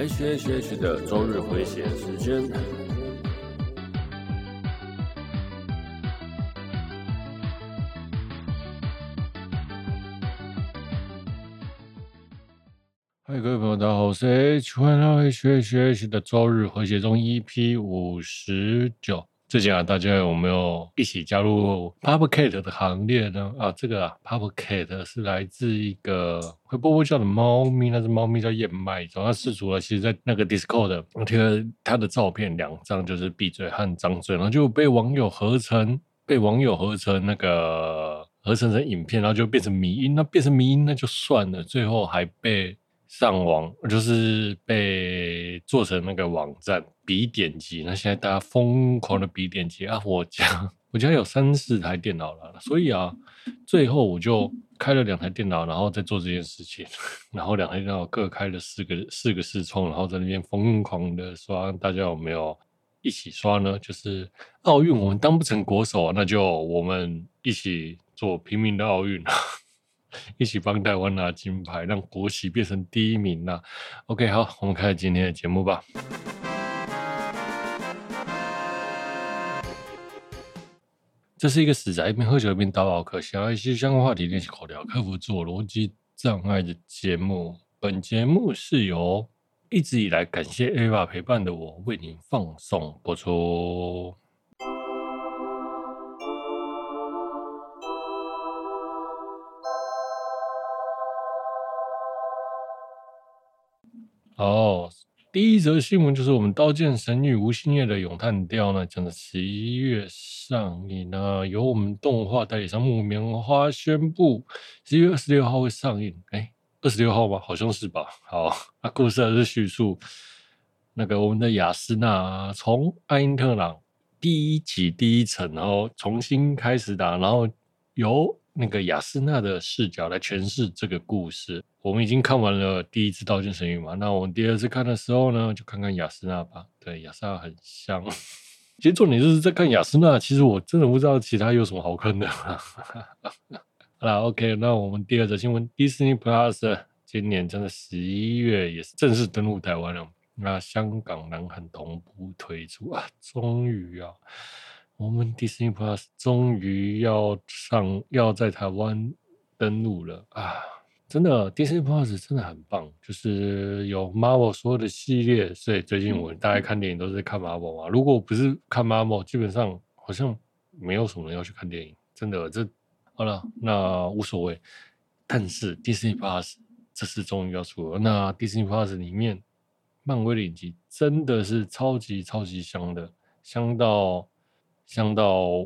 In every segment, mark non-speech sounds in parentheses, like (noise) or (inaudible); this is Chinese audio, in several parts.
H H H 的周日回血时间。嗨，各位朋友，大家好，我是 H，欢迎来到 H H H 的周日回血中 EP 五十九。最近啊，大家有没有一起加入 Puppet 的行列呢？啊，这个啊，Puppet 是来自一个会啵啵叫的猫咪，那只猫咪叫燕麦。然后它释出了，其实在那个 Discord，我贴了它的照片两张，就是闭嘴和张嘴，然后就被网友合成，被网友合成那个合成成影片，然后就变成迷音。那变成迷音那就算了，最后还被。上网就是被做成那个网站，比点击。那现在大家疯狂的比点击啊！我家我家有三四台电脑了，所以啊，最后我就开了两台电脑，然后再做这件事情。(laughs) 然后两台电脑各开了四个四个视窗，然后在那边疯狂的刷。大家有没有一起刷呢？就是奥运我们当不成国手，那就我们一起做平民的奥运。一起帮台湾拿金牌，让国旗变成第一名呐！OK，好，我们开始今天的节目吧。这是一个死宅一边喝酒一边打宝课，想要一些相关话题练习口条，克服自我逻辑障碍的节目。本节目是由一直以来感谢 Ava 陪伴的我为您放送播出。哦，第一则新闻就是我们《刀剑神域：无心夜的咏叹调》呢，将在十一月上映呢。由我们动画代理商木棉花宣布，十一月二十六号会上映。哎，二十六号吧，好像是吧。好，那故事还是叙述那个我们的亚丝娜从爱因特朗第一集第一层，然后重新开始打，然后由。那个亚丝娜的视角来诠释这个故事。我们已经看完了第一次《刀剑神域》嘛，那我们第二次看的时候呢，就看看亚丝娜吧。对，亚丝娜很香。(laughs) 其实重点就是在看亚丝娜，其实我真的不知道其他有什么好看的。(laughs) 好啦，OK，那我们第二则新闻，Disney Plus 今年真的十一月也是正式登陆台湾了。那香港、南韩同步推出啊，终于啊。我们 Disney Plus 终于要上，要在台湾登陆了啊！真的，Disney Plus 真的很棒，就是有 Marvel 所有的系列，所以最近我大概看电影都是看 Marvel 嘛。如果不是看 Marvel，基本上好像没有什么人要去看电影。真的，这好了，那无所谓。但是 Disney Plus 这次终于要出了，那 Disney Plus 里面漫威的影集真的是超级超级香的，香到。香到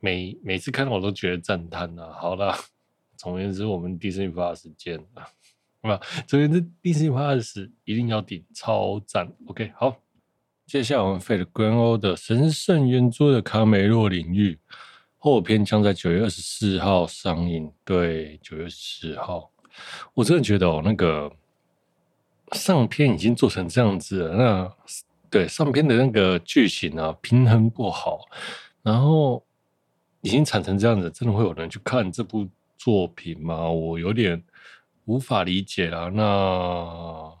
每每次看到我都觉得赞叹呐！好了，总而言之，我们 Disney Plus 见啊，好吧？总而言之，Disney Plus 一定要顶，超赞！OK，好，接下来我们 Fate Grand Order 神圣圆桌的卡梅洛领域后篇将在九月二十四号上映。对，九月十四号，我真的觉得哦，那个上篇已经做成这样子了，那。对上篇的那个剧情啊，平衡不好，然后已经产成这样子，真的会有人去看这部作品吗？我有点无法理解啊。那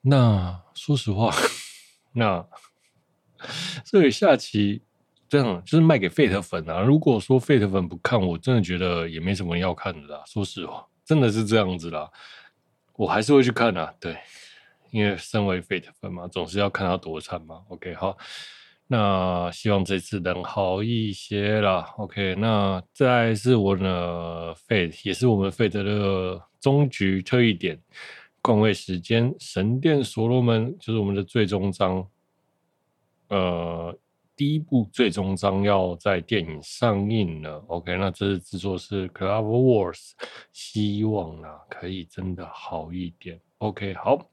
那说实话，那所以下期这样就是卖给 Fate 粉啊。如果说 Fate 粉不看，我真的觉得也没什么要看的啦。说实话，真的是这样子啦，我还是会去看啊。对。因为身为 Fate 粉嘛，总是要看他多惨嘛。OK，好，那希望这次能好一些啦。OK，那再是我的 Fate，也是我们 Fate 的终局特异点，冠位时间神殿所罗门就是我们的最终章。呃，第一部最终章要在电影上映了。OK，那这次制作是 Cloverworks，希望啊可以真的好一点。OK，好。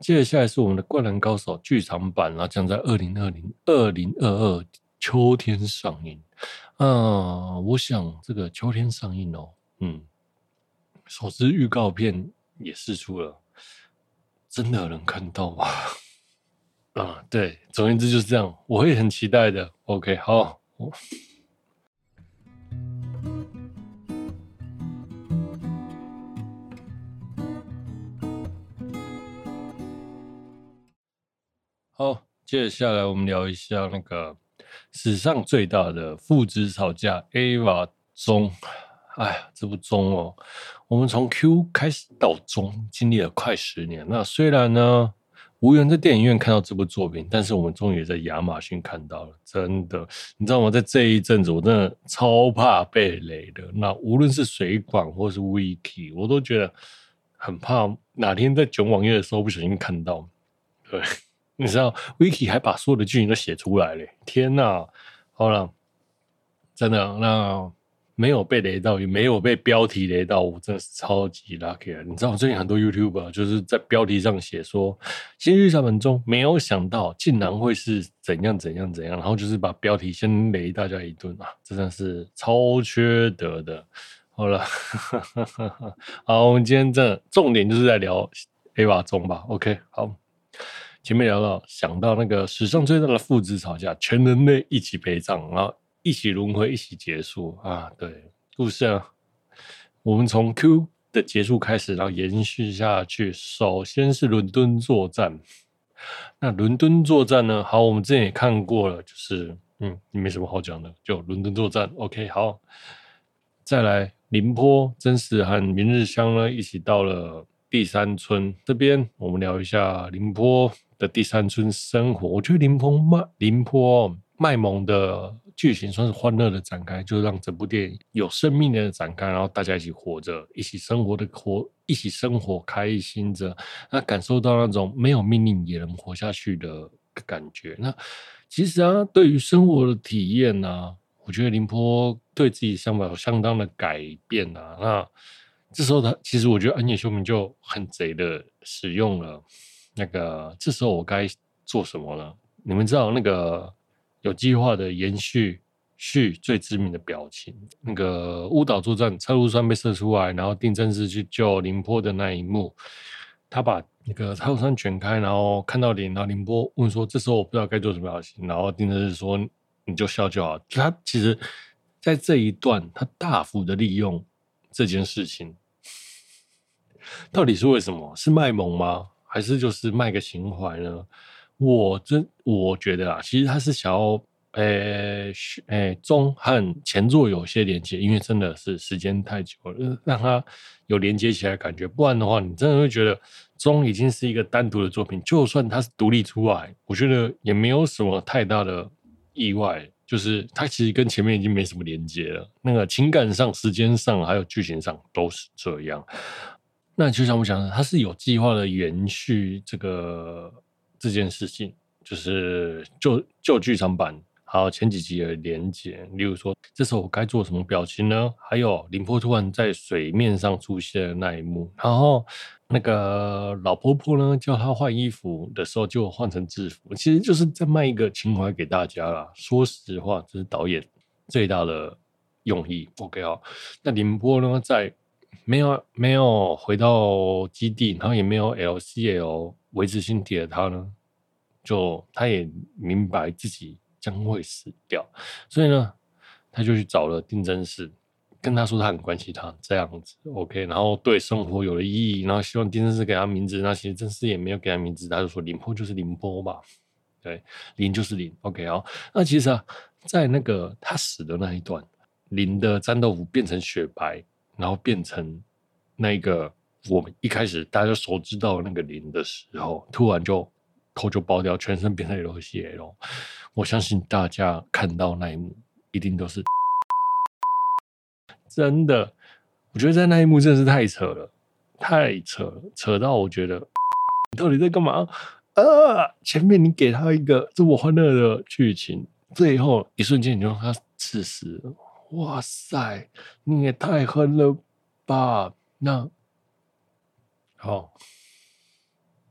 接下来是我们的《灌篮高手》剧场版，然后将在二零二零二零二二秋天上映。啊，我想这个秋天上映哦，嗯，首支预告片也释出了，真的有人看到吗？(laughs) 啊，对，总而言之就是这样，我会很期待的。OK，好，接下来我们聊一下那个史上最大的父子吵架，EVA 中。哎呀，这部中哦，我们从 Q 开始到中，经历了快十年。那虽然呢，无缘在电影院看到这部作品，但是我们终于在亚马逊看到了。真的，你知道吗？在这一阵子，我真的超怕被雷的。那无论是水管或是 Wiki，我都觉得很怕哪天在囧网页的时候不小心看到。对，你知道，Vicky 还把所有的剧情都写出来了。天哪！好了，真的那。没有被雷到，也没有被标题雷到，我真的是超级 lucky！你知道，最近很多 YouTube 就是在标题上写说《新剧场版》中没有想到竟然会是怎样怎样怎样，然后就是把标题先雷大家一顿啊！真的是超缺德的。好了，(laughs) 好，我们今天这重点就是在聊 Ava 中吧？OK，好，前面聊到想到那个史上最大的父子吵架，全人类一起陪葬，然后。一起轮回，一起结束啊！对，故事啊，我们从 Q 的结束开始，然后延续下去。首先是伦敦作战。那伦敦作战呢？好，我们之前也看过了，就是嗯，没什么好讲的，就伦敦作战。OK，好，再来綾波真实和明日香呢，一起到了第三村这边，我们聊一下綾波的第三村生活。我觉得林峰卖林坡卖萌的。剧情算是欢乐的展开，就让整部电影有生命的展开，然后大家一起活着，一起生活的活，一起生活，开心着，那感受到那种没有命令也能活下去的感觉。那其实啊，对于生活的体验呢、啊，我觉得林坡对自己想法有相当的改变啊。那这时候他其实我觉得安野秀明就很贼的使用了那个，这时候我该做什么呢？你们知道那个？有计划的延续续最致命的表情，那个乌岛作战，车路栓被射出来，然后定真寺去救綾波的那一幕，他把那个车路栓卷开，然后看到綾，然后綾波问说：“这时候我不知道该做什么表情。”然后定真寺说：“你就笑就好。”他其实，在这一段，他大幅的利用这件事情，到底是为什么？是卖萌吗？还是就是卖个情怀呢？我真我觉得啊，其实他是想要，诶、欸，诶、欸，中和前作有些连接，因为真的是时间太久了，让他有连接起来感觉。不然的话，你真的会觉得中已经是一个单独的作品。就算它是独立出来，我觉得也没有什么太大的意外。就是它其实跟前面已经没什么连接了，那个情感上、时间上还有剧情上都是这样。那就像我讲的，它是有计划的延续这个。这件事情就是旧旧剧场版，还有前几集的连结。例如说，这时候我该做什么表情呢？还有綾波突然在水面上出现的那一幕，然后那个老婆婆呢叫他换衣服的时候就换成制服，其实就是在卖一个情怀给大家啦。说实话，这是导演最大的用意。OK 啊，那綾波呢，在没有没有回到基地，然后也没有 LCL。维持心体的他呢，就他也明白自己将会死掉，所以呢，他就去找了定真寺，跟他说他很关心他这样子，OK，然后对生活有了意义，然后希望定真寺给他名字，那其实真寺也没有给他名字，他就说林波就是林波吧，对，林就是林，OK 啊，那其实啊，在那个他死的那一段，林的战斗服变成雪白，然后变成那个。我们一开始大家熟知到那个零的时候，突然就头就爆掉，全身变成 LCL。我相信大家看到那一幕，一定都是真的。我觉得在那一幕真的是太扯了，太扯了，扯到我觉得你到底在干嘛啊？前面你给他一个这么欢乐的剧情，最后一瞬间你就让他刺死了。哇塞，你也太狠了吧？那。好，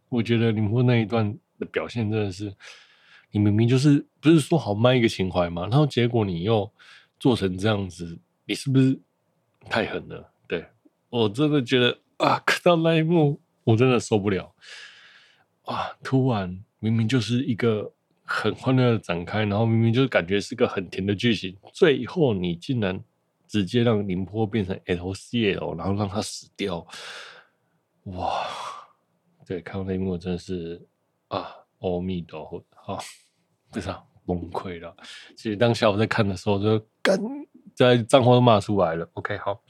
我觉得綾波那一段的表现真的是，你明明就是不是说好卖一个情怀嘛？然后结果你又做成这样子，你是不是太狠了？对，我真的觉得啊，看到那一幕我真的受不了。啊，突然明明就是一个很欢乐的展开，然后明明就是感觉是个很甜的剧情，最后你竟然直接让綾波变成 LCL，然后让他死掉。哇，对，看到那一幕真的是啊，阿弥陀佛，好，不是啊，崩溃了。其实当下我在看的时候就，就干在脏话都骂出来了。OK，好，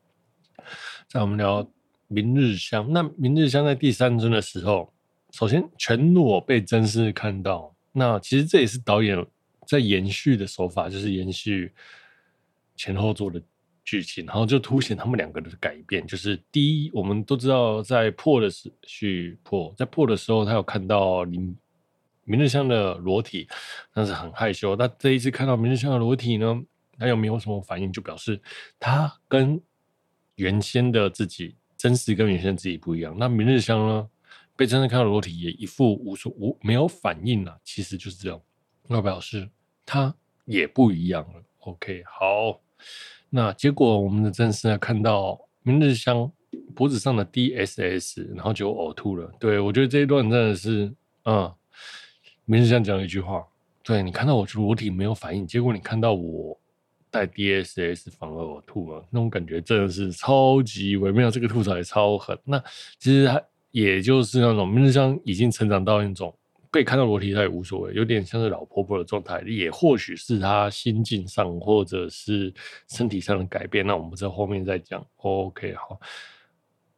在我们聊明日香。那明日香在第三尊的时候，首先全裸被真嗣看到。那其实这也是导演在延续的手法，就是延续前后座的剧情，然后就凸显他们两个的改变。就是第一，我们都知道在破的时续破在破的时候，他有看到林明日香的裸体，但是很害羞。那这一次看到明日香的裸体呢，他又没有什么反应，就表示他跟原先的自己真实跟原先自己不一样。那明日香呢？被真正看到裸体也一副无所无没有反应了，其实就是这样，那表示他也不一样了。OK，好，那结果我们的真嗣看到明日香脖子上的 DSS，然后就呕吐了。对，我觉得这一段真的是，嗯，明日香讲了一句话，对，你看到我裸体没有反应，结果你看到我带 DSS 反而呕吐了，那种感觉真的是超级微妙，这个吐槽也超狠。那其实还。也就是那种明日香已经成长到一种被看到裸体他也无所谓，有点像是老婆婆的状态，也或许是他心境上或者是身体上的改变。那我们在后面再讲。OK，好，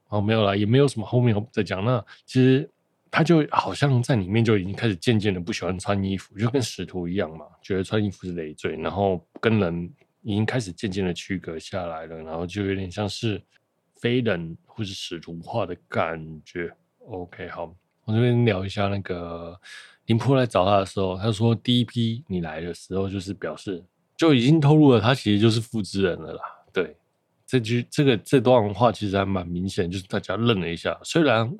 好，没有了，也没有什么后面再讲。那其实他就好像在里面就已经开始渐渐的不喜欢穿衣服，就跟使徒一样嘛，觉得穿衣服是累赘，然后跟人已经开始渐渐的区隔下来了，然后就有点像是。非人或是使徒化的感觉。OK，好，我这边聊一下那个林波来找他的时候，他说第一批你来的时候，就是表示就已经透露了他其实就是复制人了啦。对，这句这个这段话其实还蛮明显，就是大家愣了一下。虽然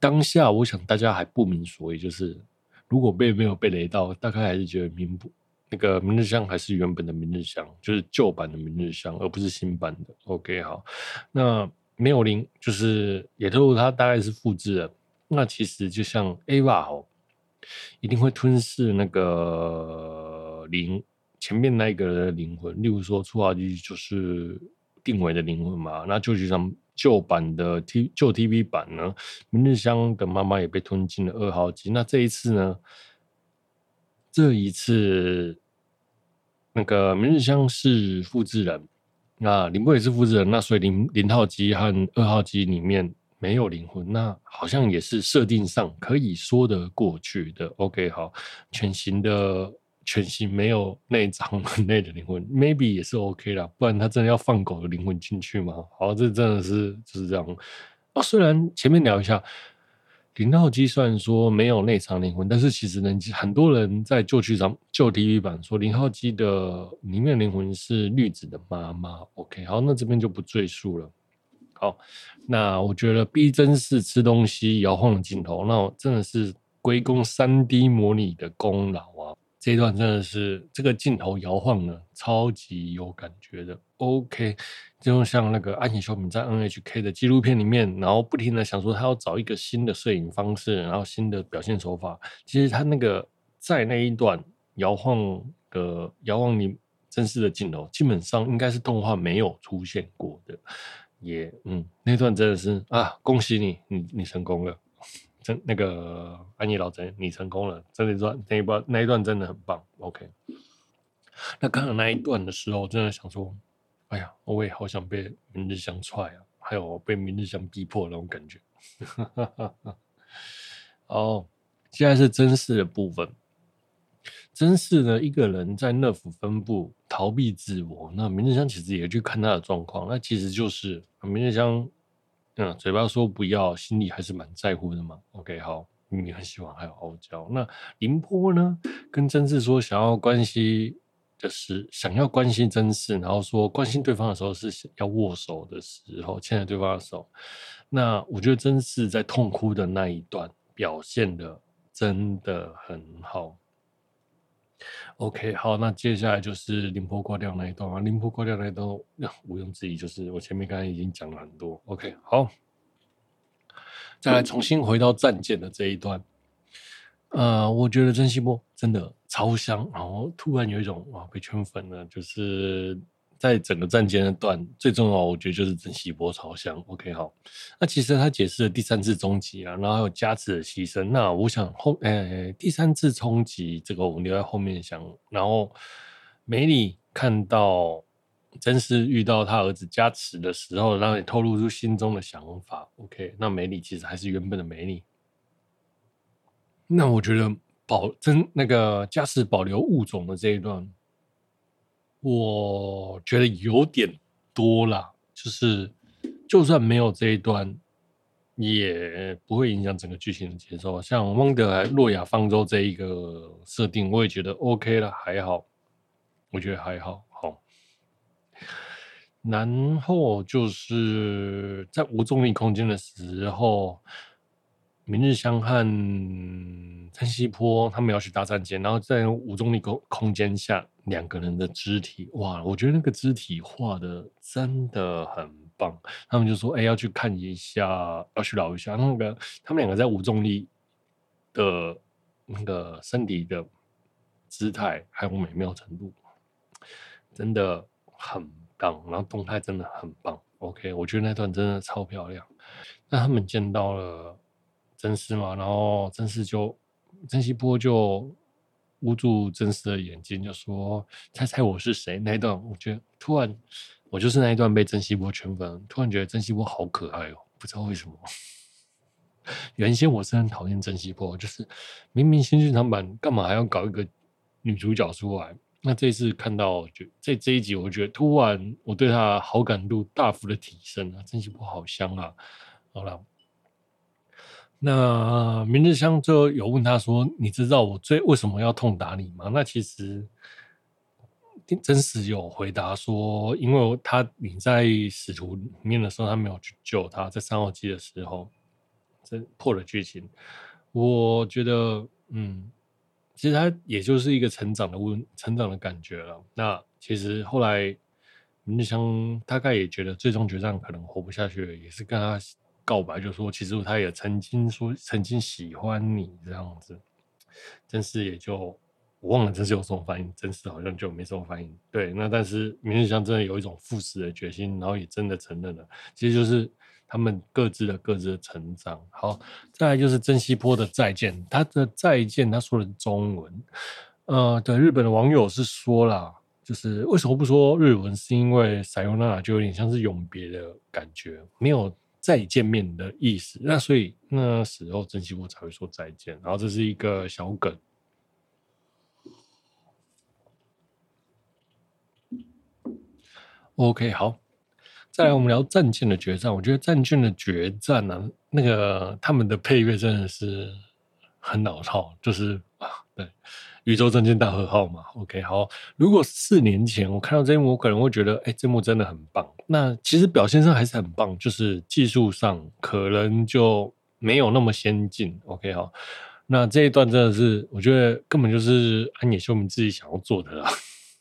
当下我想大家还不明所以，就是如果被没有被雷到，大概还是觉得明不那个明日香还是原本的明日香，就是旧版的明日香，而不是新版的。OK，好，那。没有灵，就是也透露他大概是复制的。那其实就像 Ava 哦，一定会吞噬那个 (silence) 灵前面那一个灵魂。例如说，初号机就是定位的灵魂嘛。那就像旧版的 T 旧 TV 版呢，明日香的妈妈也被吞进了二号机。那这一次呢？这一次那个明日香是复制人。那凌波也是复制人，那所以零零号机和二号机里面没有灵魂，那好像也是设定上可以说得过去的。OK，好，全新的全新没有内脏人类的灵魂，maybe 也是 OK 啦，不然他真的要放狗的灵魂进去吗？好，这真的是就是这样。哦，虽然前面聊一下。零号机虽然说没有内藏灵魂，但是其实呢，很多人在旧剧场、旧 TV 版说零号机的里面灵魂是绿子的妈妈。OK，好，那这边就不赘述了。好，那我觉得逼真是吃东西摇晃的镜头，那真的是归功三 D 模拟的功劳啊。这一段真的是这个镜头摇晃呢，超级有感觉的。OK，就像那个安野秀明在 NHK 的纪录片里面，然后不停的想说他要找一个新的摄影方式，然后新的表现手法。其实他那个在那一段摇晃的摇晃你真实的镜头，基本上应该是动画没有出现过的。也嗯，那段真的是啊，恭喜你，你你成功了。真那个安妮老贼，你成功了，真的一段那一段那一段真的很棒。OK，那刚刚那一段的时候，真的想说，哎呀，我也好想被明日香踹啊，还有被明日香逼迫那种感觉。哦，现在是真嗣的部分。真嗣呢，一个人在乐府分部逃避自我。那明日香其实也去看他的状况，那其实就是明日香。嗯，嘴巴说不要，心里还是蛮在乎的嘛。OK，好，你很喜欢，还有傲娇。那林波呢，跟真嗣说想要关系的时，想要关心真嗣，然后说关心对方的时候是要握手的时候，牵着对方的手。那我觉得真嗣在痛哭的那一段表现的真的很好。OK，好，那接下来就是凌波挂掉那一段啊。凌波挂掉那一段，毋庸置疑，就是我前面刚才已经讲了很多。OK，好，再来重新回到战舰的这一段。呃，我觉得真希波真的超香，然后突然有一种哇被圈粉了，就是在整个战间的段最重要，我觉得就是珍稀波超香。OK，好，那其实他解释了第三次冲击啊，然后还有加持的牺牲。那我想后，诶、欸，第三次冲击这个我们留在后面想。然后梅里看到真是遇到他儿子加持的时候，让你透露出心中的想法。OK，那梅里其实还是原本的梅里。那我觉得保真那个加持保留物种的这一段。我觉得有点多了，就是就算没有这一段，也不会影响整个剧情的节奏。像汪德莱洛亚方舟这一个设定，我也觉得 OK 了，还好，我觉得还好。好，然后就是在无重力空间的时候。明日香和珍稀波他们要去搭战舰，然后在无重力空空间下，两个人的肢体，哇，我觉得那个肢体画的真的很棒。他们就说：“哎、要去看一下，要去聊一下那个他们两个在无重力的那个身体的姿态，还有美妙程度，真的很棒。然后动态真的很棒。OK，我觉得那段真的超漂亮。那他们见到了。”真丝嘛，然后真丝就珍稀波就捂住真丝的眼睛，就说：“猜猜我是谁？”那一段，我觉得突然，我就是那一段被珍稀波圈粉，突然觉得珍稀波好可爱哦，不知道为什么。(laughs) 原先我是很讨厌珍稀波，就是明明新剧场版干嘛还要搞一个女主角出来？那这次看到就这这一集，我觉得突然我对她好感度大幅的提升啊！珍稀波好香啊！好了。那明日香最后有问他说：“你知道我最为什么要痛打你吗？”那其实真实有回答说：“因为他你在使徒里面的时候，他没有去救他，在三号机的时候，这破了剧情。我觉得，嗯，其实他也就是一个成长的问，成长的感觉了。那其实后来明日香大概也觉得最终决战可能活不下去，也是跟他。”告白就说，其实他也曾经说曾经喜欢你这样子，真是也就我忘了真是有什么反应，真是好像就没什么反应。对，那但是明日香真的有一种赴死的决心，然后也真的承认了，其实就是他们各自的各自的成长。好，再来就是珍稀波的再见，他的再见他说的中文，呃，对，日本的网友是说啦，就是为什么不说日文？是因为撒由那拉就有点像是永别的感觉，没有。再见面的意思，那所以那时候珍稀波才会说再见，然后这是一个小梗。OK，好，再来我们聊战舰的决战。我觉得战舰的决战呢、啊，那个他们的配乐真的是很老套，就是啊，对。宇宙战舰大和号嘛，OK，好。如果四年前我看到这一幕，我可能会觉得，哎、欸，这幕真的很棒。那其实表现上还是很棒，就是技术上可能就没有那么先进。OK，好。那这一段真的是，我觉得根本就是安野秀明自己想要做的啦。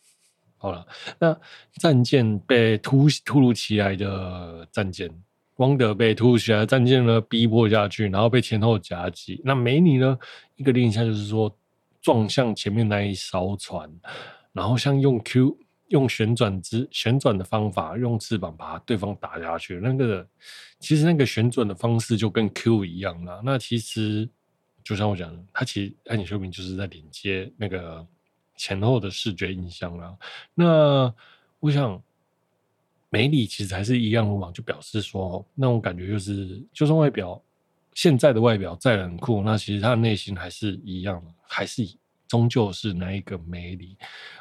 (laughs) 好了，那战舰被突突如其来的战舰，汪德被突如其来的战舰呢逼迫下去，然后被前后夹击。那梅里呢，一个印象就是说。撞向前面那一艘船，然后像用 Q 用旋转之旋转的方法，用翅膀把对方打下去。那个其实那个旋转的方式就跟 Q 一样了。那其实就像我讲的，它其实安野秀明就是在连接那个前后的视觉印象了。那我想梅里其实还是一样的嘛，就表示说那种感觉就是，就算外表。现在的外表再冷酷，那其实他的内心还是一样的，还是终究是那一个梅里。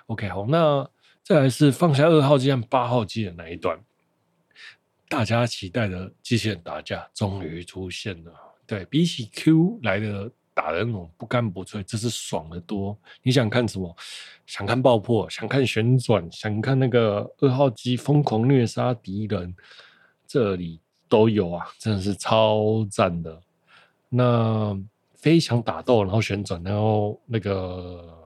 OK，好，那再来是放下二号机和八号机的那一段，大家期待的机器人打架终于出现了。对，比起 Q 来的打的那种不干不脆，这是爽得多。你想看什么？想看爆破？想看旋转？想看那个二号机疯狂虐杀敌人？这里。都有啊，真的是超赞的。那飞翔打斗，然后旋转，然后那个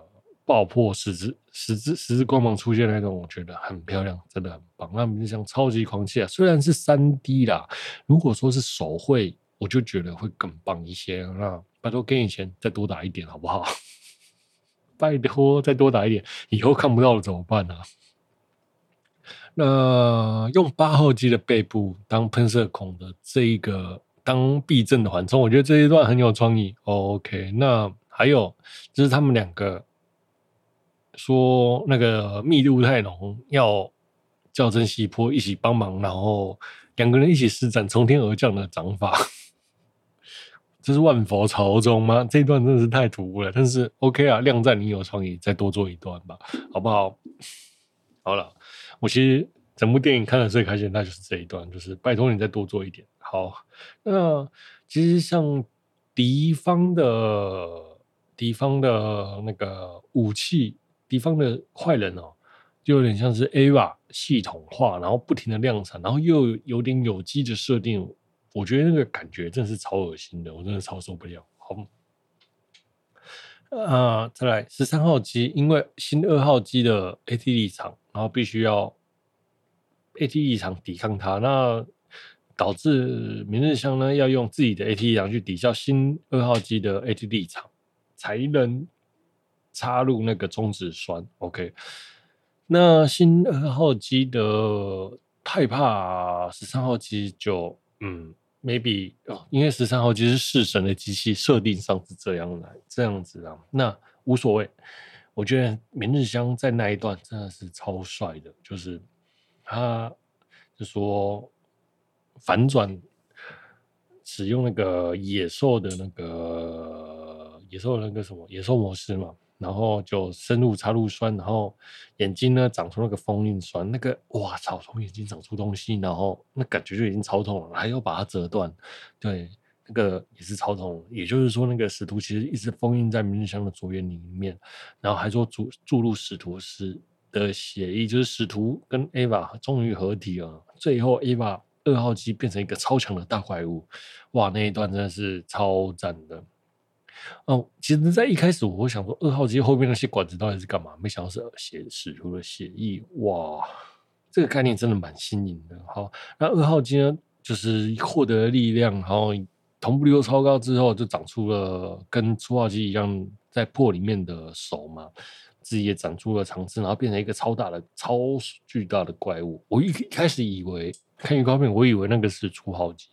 爆破十字十字十字光芒出现那种，我觉得很漂亮，真的很棒。那就像超级狂气啊，虽然是三 D 啦，如果说是手绘，我就觉得会更棒一些。那拜托给你钱，再多打一点好不好？(laughs) 拜托再多打一点，以后看不到了怎么办呢、啊？那用八号机的背部当喷射孔的这一个当避震的缓冲，我觉得这一段很有创意。OK，那还有就是他们两个说那个密度太浓，要校正西坡一起帮忙，然后两个人一起施展从天而降的掌法。这是万佛朝宗吗？这一段真的是太突兀了，但是 OK 啊，靓仔你有创意，再多做一段吧，好不好？好了，我其实整部电影看的最开心，那就是这一段，就是拜托你再多做一点。好，那其实像敌方的敌方的那个武器，敌方的坏人哦，就有点像是 EVA 系统化，然后不停的量产，然后又有点有机的设定。我觉得那个感觉真的是超恶心的，我真的超受不了。好，呃，再来十三号机，因为新二号机的 AT 立场，然后必须要 AT 立场抵抗它，那导致明日香呢要用自己的 AT 立场去抵消新二号机的 AT 立场，才能插入那个中子栓。OK，那新二号机的太怕十三号机就嗯。Maybe 哦，因为十三号机是弑神的机器，设定上是这样来这样子啊，那无所谓。我觉得明日香在那一段真的是超帅的，就是他就说反转使用那个野兽的那个野兽那个什么野兽模式嘛。然后就深入插入栓，然后眼睛呢长出那个封印栓，那个哇操，从眼睛长出东西，然后那感觉就已经超痛了，还要把它折断，对，那个也是超痛。也就是说，那个使徒其实一直封印在明日香的左眼里面，然后还说注注入使徒时的血液，就是使徒跟 Eva 终于合体了，最后 Eva 二号机变成一个超强的大怪物，哇，那一段真的是超赞的。哦，其实，在一开始，我想说，二号机后面那些管子到底是干嘛？没想到是血使徒的血意，哇，这个概念真的蛮新颖的。好，那二号机呢，就是获得力量，然后同步率又超高之后，就长出了跟初号机一样在破里面的手嘛，自己也长出了长翅，然后变成一个超大的、超巨大的怪物。我一开始以为看预告片，我以为那个是初号机。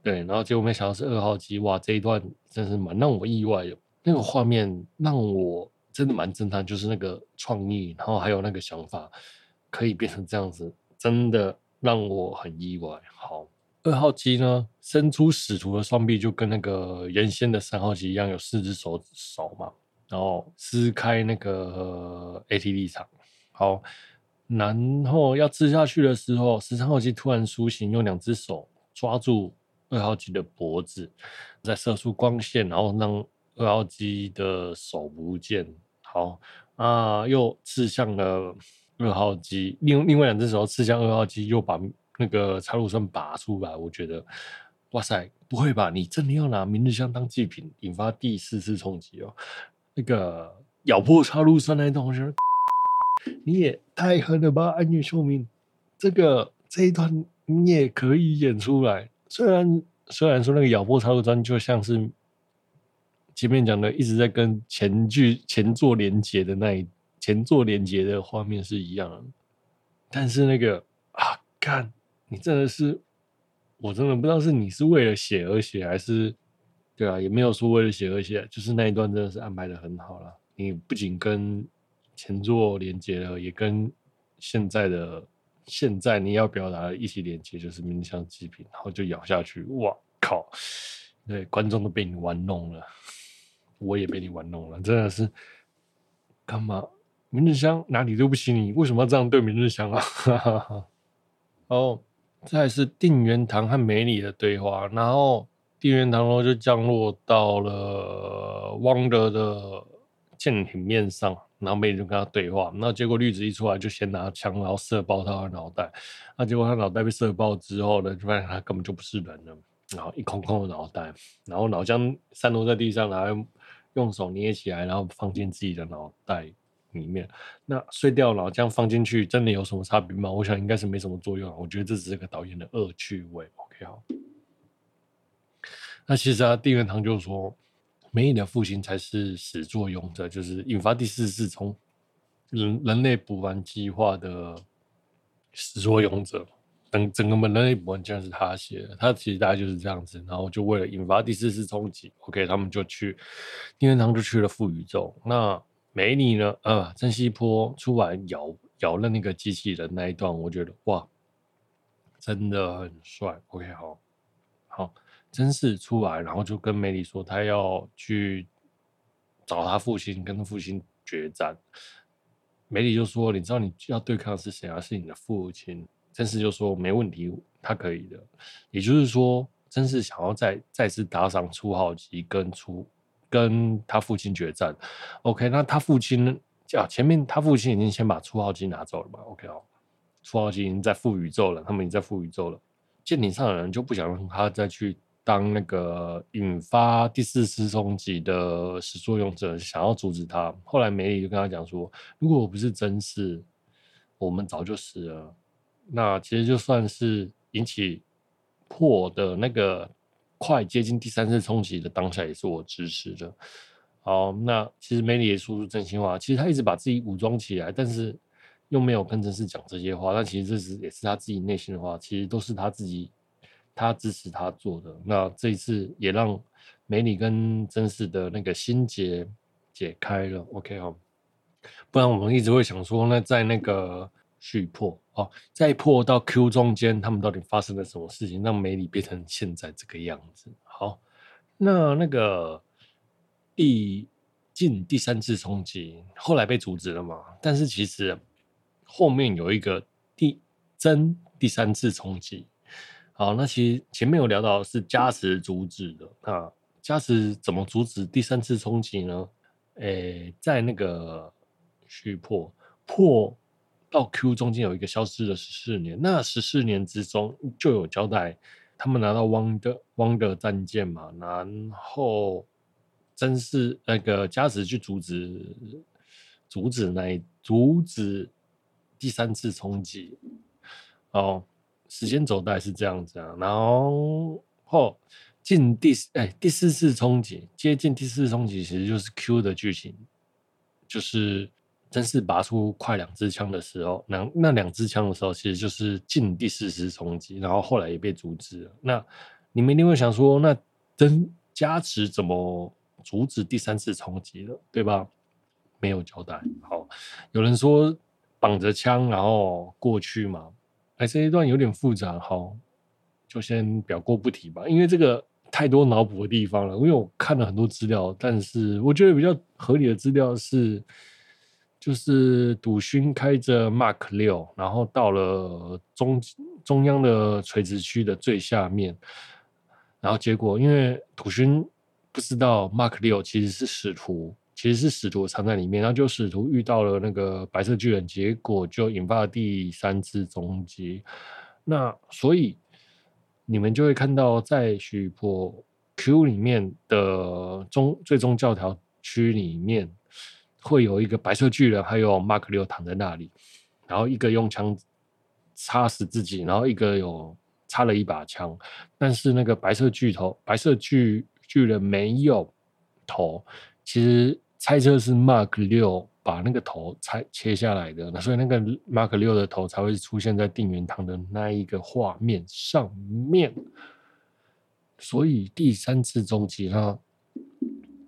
对，然后结果没想到是二号机，哇！这一段真是蛮让我意外的，那个画面让我真的蛮震撼，就是那个创意，然后还有那个想法，可以变成这样子，真的让我很意外。好，二号机呢，伸出使徒的双臂，就跟那个原先的三号机一样，有四只手手嘛，然后撕开那个 AT 立场，好，然后要刺下去的时候，十三号机突然苏醒，用两只手抓住。二号机的脖子再射出光线，然后让二号机的手不见。好啊，又刺向了二号机，另另外两只手刺向二号机，又把那个插入栓拔出来。我觉得，哇塞，不会吧？你真的要拿明日香当祭品，引发第四次冲击哦？那个咬破插入栓那同学，你也太狠了吧！安野秀明，这个这一段你也可以演出来。虽然虽然说那个咬破插入栓就像是前面讲的一直在跟前剧前作连接的那一前作连接的画面是一样的，但是那个啊，看你真的是，我真的不知道是你是为了写而写还是对啊，也没有说为了写而写，就是那一段真的是安排的很好了。你不仅跟前作连接了，也跟现在的。现在你要表达的一起连接就是明日香祭品，然后就咬下去，哇靠！对，观众都被你玩弄了，我也被你玩弄了，真的是干嘛？明日香哪里对不起你？为什么要这样对明日香啊？(laughs) 哦，再来是定元堂和美里的对话，然后定元堂呢就降落到了汪德的舰艇面上。然后美里就跟他对话，那结果绿子一出来就先拿枪，然后射爆他的脑袋。那结果他脑袋被射爆之后呢，就发现他根本就不是人了，然后一空空的脑袋，然后脑浆散落在地上，然后用用手捏起来，然后放进自己的脑袋里面。那碎掉脑浆放进去，真的有什么差别吗？我想应该是没什么作用。我觉得这只是个导演的恶趣味。OK，好。那其实啊，定元堂就说。美里的父亲才是始作俑者，就是引发第四次从人人类补完计划的始作俑者，整整个门的那一部分竟然是他写的，他其实大概就是这样子，然后就为了引发第四次冲击，OK，他们就去，丁元堂就去了副宇宙。那梅里呢？呃，珍惜波出来咬咬了那个机器人那一段，我觉得哇，真的很帅。OK，好，好，真是出来，然后就跟梅里说，他要去找他父亲，跟他父亲决战。梅里就说：“你知道你要对抗的是谁啊？是你的父亲。”真嗣就说：“没问题，他可以的。”也就是说，真嗣想要再再次打赏初号机，跟出跟他父亲决战。OK，那他父亲啊，前面他父亲已经先把初号机拿走了嘛？OK 哦，初号机已经在副宇宙了，他们已经在副宇宙了。舰艇上的人就不想让他再去。当那个引发第四次冲击的始作俑者想要阻止他，后来梅里就跟他讲说：“如果我不是真嗣，我们早就死了。”那其实就算是引起破的那个快接近第三次冲击的当下，也是我支持的。好，那其实梅里也说出真心话，其实他一直把自己武装起来，但是又没有跟真嗣讲这些话。但其实这是也是他自己内心的话，其实都是他自己。他支持他做的，那这一次也让美里跟真嗣的那个心结解开了。OK 好，不然我们一直会想说，那在那个续破哦，在破到 Q 中间，他们到底发生了什么事情，让美里变成现在这个样子？好，那那个第进第三次冲击，后来被阻止了嘛？但是其实后面有一个第真第三次冲击。好，那其实前面有聊到是加持阻止的，那加持怎么阻止第三次冲击呢？诶、欸，在那个续破破到 Q 中间有一个消失的十四年，那十四年之中就有交代，他们拿到汪的汪的战舰嘛，然后真是那个加持去阻止阻止那一阻止第三次冲击，哦。时间轴带是这样子啊，然后后进第哎、欸、第四次冲击，接近第四次冲击，其实就是 Q 的剧情，就是真嗣拔出快两支枪的时候，那那两支枪的时候，其实就是进第四次冲击，然后后来也被阻止了。那你们一定会想说，那真加持怎么阻止第三次冲击了，对吧？没有交代。好，有人说绑着枪然后过去嘛。哎，这一段有点复杂，好，就先表过不提吧，因为这个太多脑补的地方了。因为我看了很多资料，但是我觉得比较合理的资料是，就是笃勋开着 Mark 六，然后到了中中央的垂直区的最下面，然后结果因为笃勋不知道 Mark 六其实是使徒。其实是使徒藏在里面，然后就使徒遇到了那个白色巨人，结果就引发了第三次冲击。那所以你们就会看到，在续破 Q 里面的中最终教条区里面，会有一个白色巨人，还有 Mark 六躺在那里，然后一个用枪插死自己，然后一个有插了一把枪，但是那个白色巨头、白色巨巨人没有头，其实。猜测是 Mark 六把那个头拆切下来的，所以那个 Mark 六的头才会出现在定元堂的那一个画面上面。所以第三次终极哈，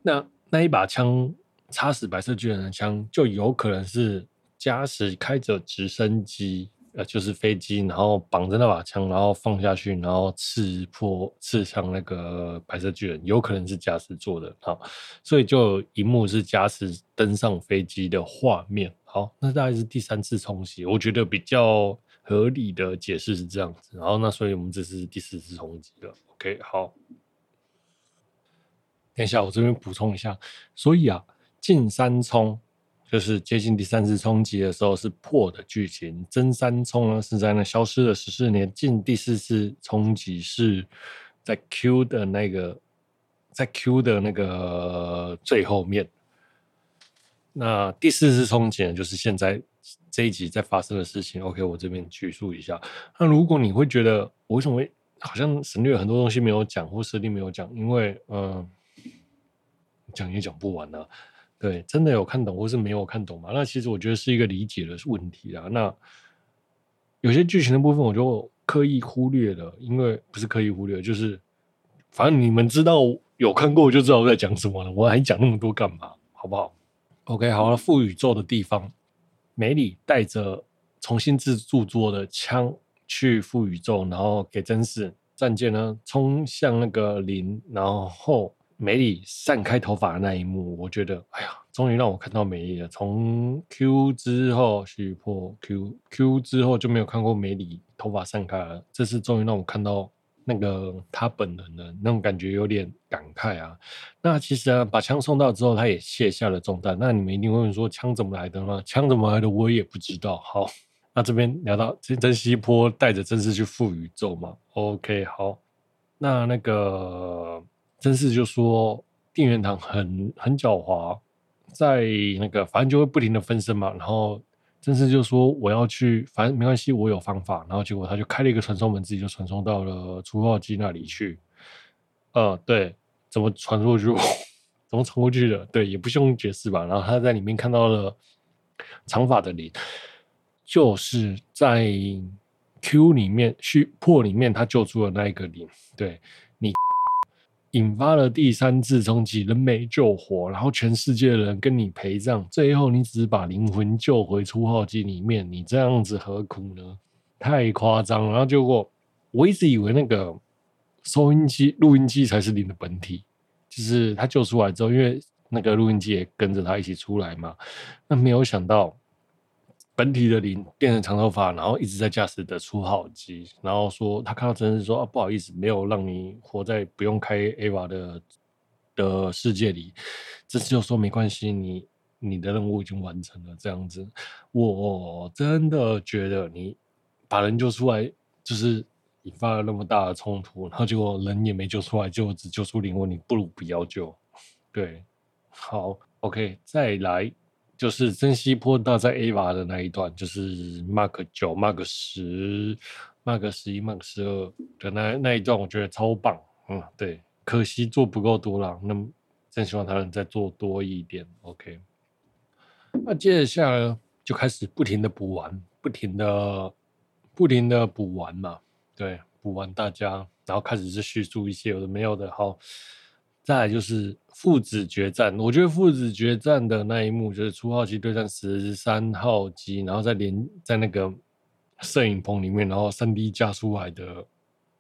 那那一把枪插死白色巨人的枪，就有可能是加时开着直升机。呃，就是飞机，然后绑着那把枪，然后放下去，然后刺破、刺向那个白色巨人，有可能是加持做的。好，所以就一幕是加持登上飞机的画面。好，那大概是第三次冲击，我觉得比较合理的解释是这样子。然后，那所以我们这是第四次冲击了。OK，好，等一下我这边补充一下，所以啊，进三冲。就是接近第三次冲击的时候是破的剧情，真三冲呢是在那消失了十四年，进第四次冲击是在 Q 的那个，在 Q 的那个最后面。那第四次冲击呢，就是现在这一集在发生的事情。OK，我这边叙述一下。那如果你会觉得我为什么会好像省略很多东西没有讲或设定没有讲，因为嗯，讲也讲不完呢、对，真的有看懂或是没有看懂吗？那其实我觉得是一个理解的问题啊。那有些剧情的部分我就刻意忽略了，因为不是刻意忽略，就是反正你们知道有看过就知道我在讲什么了，我还讲那么多干嘛？好不好？OK，好了，副宇宙的地方，梅里带着重新制作的枪去副宇宙，然后给真嗣战舰呢冲向那个林，然后。梅里散开头发的那一幕，我觉得，哎呀，终于让我看到梅里了。从 Q 之后续破 Q，Q 之后就没有看过梅里头发散开了。这次终于让我看到那个他本人的那种感觉，有点感慨啊。那其实啊，把枪送到之后，他也卸下了重担。那你们一定会问说，枪怎么来的吗？枪怎么来的，我也不知道。好，那这边聊到真希波带着真嗣去副宇宙嘛？OK，好，那那个。真嗣就说定元堂很很狡猾，在那个反正就会不停的分身嘛，然后真嗣就说我要去，反正没关系，我有方法。然后结果他就开了一个传送门，自己就传送到了初号机那里去。呃，对，怎么传过去？(laughs) 怎么传过去的？对，也不用解释吧。然后他在里面看到了长发的灵，就是在 Q 里面去破里面他救出了那一个灵，对你。引发了第三次冲击，人没救活，然后全世界的人跟你陪葬，最后你只是把灵魂救回初号机里面，你这样子何苦呢？太夸张了！然后结果我一直以为那个收音机、录音机才是灵的本体，就是他救出来之后，因为那个录音机也跟着他一起出来嘛，那没有想到。本体的灵变成长头发，然后一直在驾驶的初号机，然后说他看到真人说啊，不好意思，没有让你活在不用开 Ava 的的世界里。这次就说没关系，你你的任务已经完成了。这样子，我真的觉得你把人救出来，就是引发了那么大的冲突，然后结果人也没救出来，就只救出灵魂，你不如不要救。对，好，OK，再来。就是真希波搭载 Ava 的那一段，就是 Mark 九、Mark 十、Mark 十一、Mark 十二的那那一段，我觉得超棒。嗯，对，可惜做不够多了，那么真希望他能再做多一点。OK，那接下来就开始不停的补完，不停的、不停的补完嘛。对，补完大家，然后开始是叙述一些有的没有的。好。再来就是父子决战，我觉得父子决战的那一幕就是初号机对战十三号机，然后在连在那个摄影棚里面，然后三 D 加出来的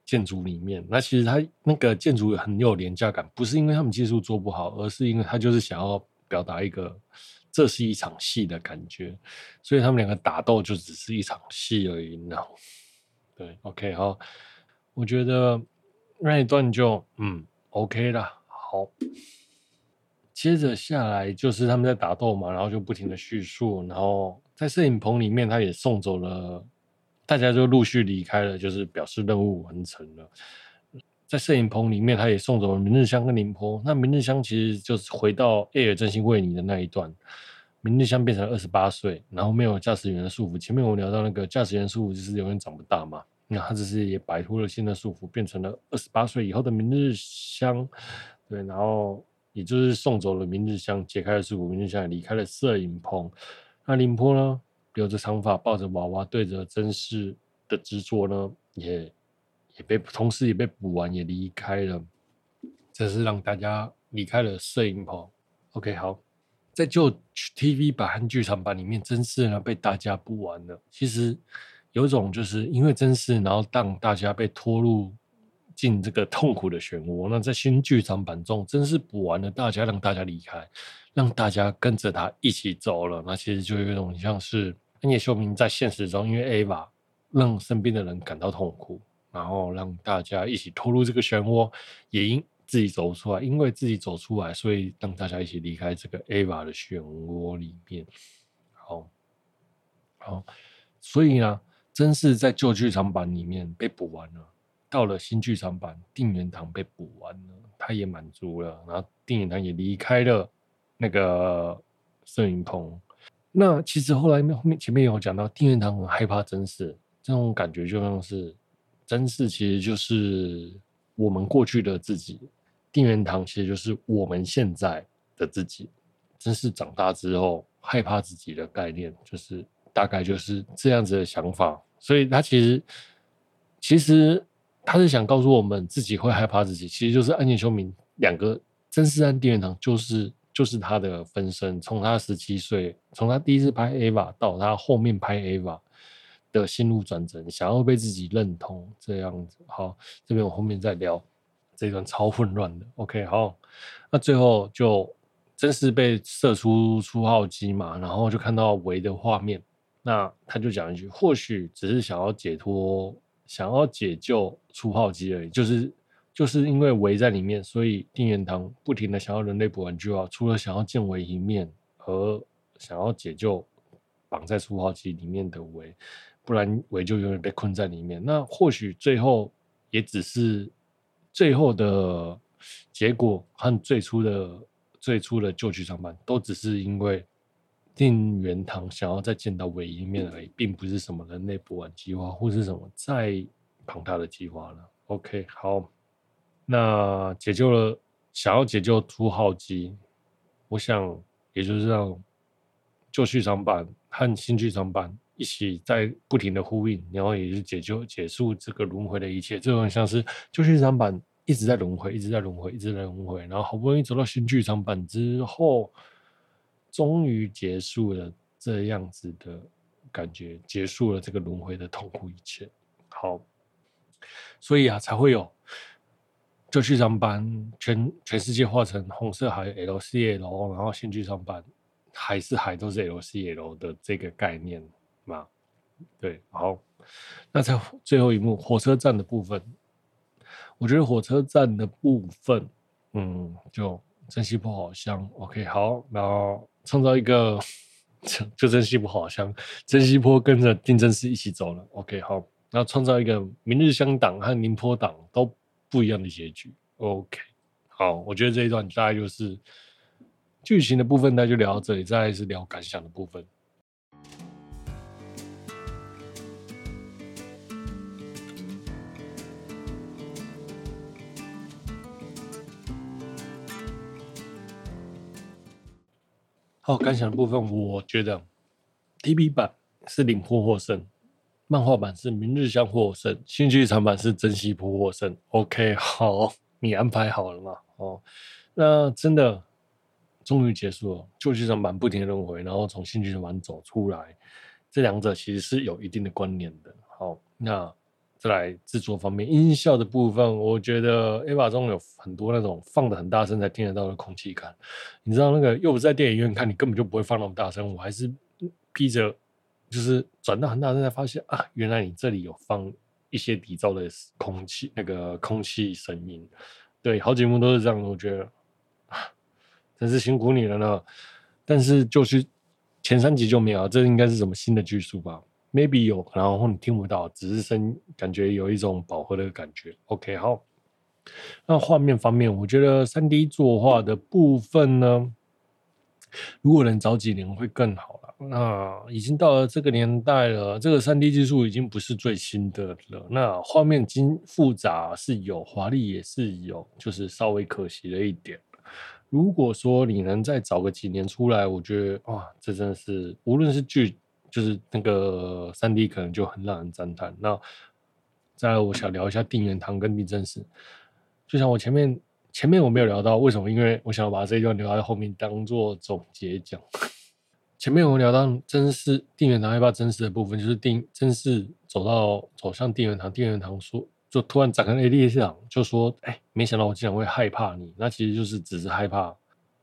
建筑里面，那其实他那个建筑很有廉价感，不是因为他们技术做不好，而是因为他就是想要表达一个这是一场戏的感觉，所以他们两个打斗就只是一场戏而已。然后，对，OK，好，我觉得那一段就嗯 OK 了。好，接着下来就是他们在打斗嘛，然后就不停的叙述，然后在摄影棚里面，他也送走了，大家就陆续离开了，就是表示任务完成了。在摄影棚里面，他也送走了明日香跟綾波。那明日香其实就是回到艾尔真心为你的那一段，明日香变成二十八岁，然后没有驾驶员的束缚。前面我们聊到那个驾驶员束缚就是永远长不大嘛，那他只是也摆脱了新的束缚，变成了二十八岁以后的明日香。对，然后也就是送走了明日香，解开了束缚，明日香也离开了摄影棚。那林波呢，留着长发，抱着娃娃，对着真嗣的执着呢，也也被同时也被补完，也离开了。这是让大家离开了摄影棚。OK，好，在旧 TV 版和剧场版里面，真嗣呢被大家补完了。其实有种就是因为真嗣，然后让大家被拖入。进这个痛苦的漩涡。那在新剧场版中，真是补完了大家，让大家离开，让大家跟着他一起走了。那其实就有一种像是安野秀明在现实中，因为 Ava 让身边的人感到痛苦，然后让大家一起拖入这个漩涡，也因自己走出来，因为自己走出来，所以让大家一起离开这个 Ava 的漩涡里面。好，好，所以呢，真是在旧剧场版里面被补完了。到了新剧场版，定元堂被补完了，他也满足了，然后定元堂也离开了那个摄影棚。那其实后来后面前面有讲到，定元堂很害怕真嗣，这种感觉就像是真嗣其实就是我们过去的自己，定元堂其实就是我们现在的自己。真嗣长大之后害怕自己的概念，就是大概就是这样子的想法。所以他其实其实他是想告诉我们，自己会害怕自己，其实就是岸野秀明两个真嗣和定元堂就是就是他的分身，从他十七岁，从他第一次拍 AVA 到他后面拍 AVA 的心路转折，想要被自己认同这样子。好，这边我后面再聊这段超混乱的。OK，好，那最后就真嗣被射出初号机嘛，然后就看到维的画面，那他就讲一句，或许只是想要解脱，想要解救初号机而已，就是就是因为围在里面，所以定元堂不停的想要人类补完句号，除了想要见维一面，和想要解救绑在初号机里面的围。不然围就永远被困在里面。那或许最后也只是最后的结果和最初的最初的旧剧场版都只是因为定元堂想要再见到唯一面而已，并不是什么人类补完计划或是什么再庞大的计划了。OK，好，那解救了想要解救初号机，我想也就是让旧剧场版和新剧场版。一起在不停的呼应，然后也是解救、结束这个轮回的一切。这种像是旧剧场版一直在轮回，一直在轮回，一直在轮回，然后好不容易走到新剧场版之后，终于结束了这样子的感觉，结束了这个轮回的痛苦一切。好，所以啊，才会有就去上班全全世界画成红色海 LCL，然后先去上班还是海都是 LCL 的这个概念。嘛，对，好，那在最后一幕火车站的部分，我觉得火车站的部分，嗯，就真西坡好香，OK，好，然后创造一个，(laughs) 就真西坡好香，真希波跟着定真寺一起走了，OK，好，然后创造一个明日香党和宁波党都不一样的结局，OK，好，我觉得这一段大概就是剧情的部分，那就聊到这里，再来是聊感想的部分。哦，感想的部分，我觉得 TV 版是领坡获胜，漫画版是明日香获胜，新剧场版是真希波获胜。OK，(laughs) 好，你安排好了吗？哦，那真的终于结束了，旧剧场版不停的轮回，然后从新剧场版走出来，这两者其实是有一定的关联的。好，那。再来制作方面，音效的部分，我觉得 Eva 中有很多那种放的很大声才听得到的空气感。你知道那个又不在电影院看，你根本就不会放那么大声。我还是披着，就是转到很大声才发现啊，原来你这里有放一些底噪的空气，那个空气声音。对，好几幕都是这样，我觉得啊，真是辛苦你了呢。但是就是前三集就没有，这应该是什么新的技术吧？maybe 有，然后你听不到，只是声感觉有一种饱和的感觉。OK，好。那画面方面，我觉得三 D 作画的部分呢，如果能早几年会更好了。那已经到了这个年代了，这个三 D 技术已经不是最新的了。那画面精复杂是有，华丽也是有，就是稍微可惜了一点。如果说你能再早个几年出来，我觉得哇，这真的是无论是剧。就是那个三 D 可能就很让人赞叹。那再来，我想聊一下定元堂跟定真寺。就像我前面前面我没有聊到，为什么？因为我想要把这一段留在后面当做总结讲。前面我们聊到真嗣定元堂害怕真嗣的部分，就是定真嗣走到走向定元堂，定元堂说就突然展开了列想，就说：“哎、没想到我竟然会害怕你。”那其实就是只是害怕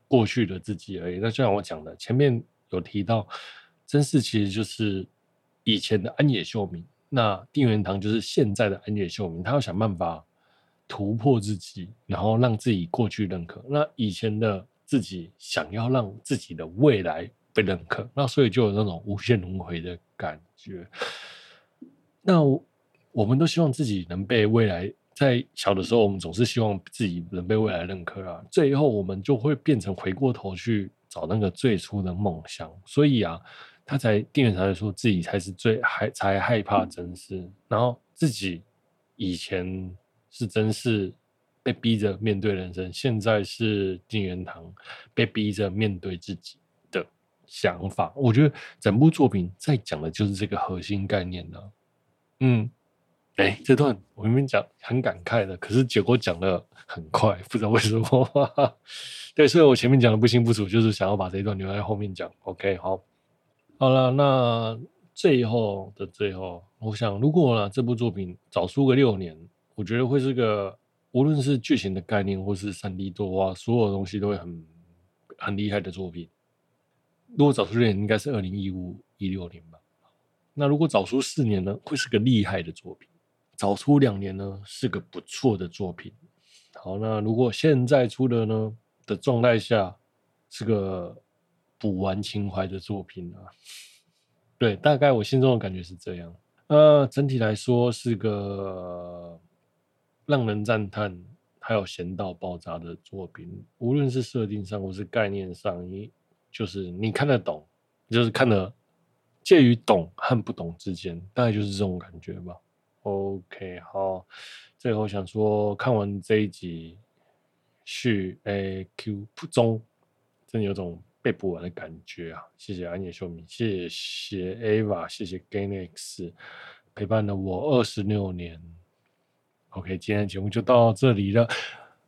过去的自己而已。那就像我讲的，前面有提到。真嗣其实就是以前的安野秀明，那定元堂就是现在的安野秀明，他要想办法突破自己，然后让自己过去认可。那以前的自己想要让自己的未来被认可，那所以就有那种无限轮回的感觉。那我们都希望自己能被未来，在小的时候，我们总是希望自己能被未来认可啊。最后，我们就会变成回过头去找那个最初的梦想。所以啊。他才定元堂说自己才是最害才害怕真嗣，然后自己以前是真嗣被逼着面对人生，现在是定元堂被逼着面对自己的想法。我觉得整部作品在讲的就是这个核心概念的。嗯，哎、这段我明明讲很感慨的，可是结果讲的很快，不知道为什么。(laughs) 对，所以我前面讲的不清不楚，就是想要把这一段留在后面讲。OK，好，好了，那最后的最后，我想，如果呢这部作品早出个六年，我觉得会是个无论是剧情的概念，或是三 D 动画，所有东西都会很很厉害的作品。如果早出六年，应该是二零一五一六年吧。那如果早出四年呢，会是个厉害的作品；早出两年呢，是个不错的作品。好，那如果现在出的呢的状态下，是个补完情怀的作品啊。对，大概我心中的感觉是这样。呃，整体来说是个让人赞叹，还有咸到爆炸的作品。无论是设定上，或是概念上，你就是你看得懂，就是看得。介于懂和不懂之间，大概就是这种感觉吧。OK，好，最后想说，看完这一集续 A Q 中，真的有种被补完的感觉啊！谢谢安野秀明，谢谢 Ava，谢谢 Ganex 陪伴了我二十六年。OK，今天的节目就到这里了。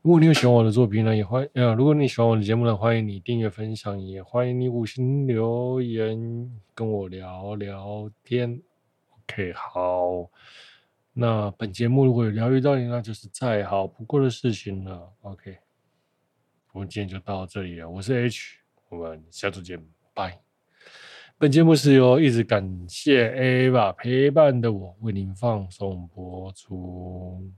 如果你有喜欢我的作品呢，也欢呃，如果你喜欢我的节目呢，欢迎你订阅分享，也欢迎你五星留言跟我聊聊天。OK，好，那本节目如果有疗愈到你，那就是再好不过的事情了。OK，我们今天就到这里了，我是 H，我们下次见，拜。本节目是由一直感谢 Ava 陪伴的我为您放送播出。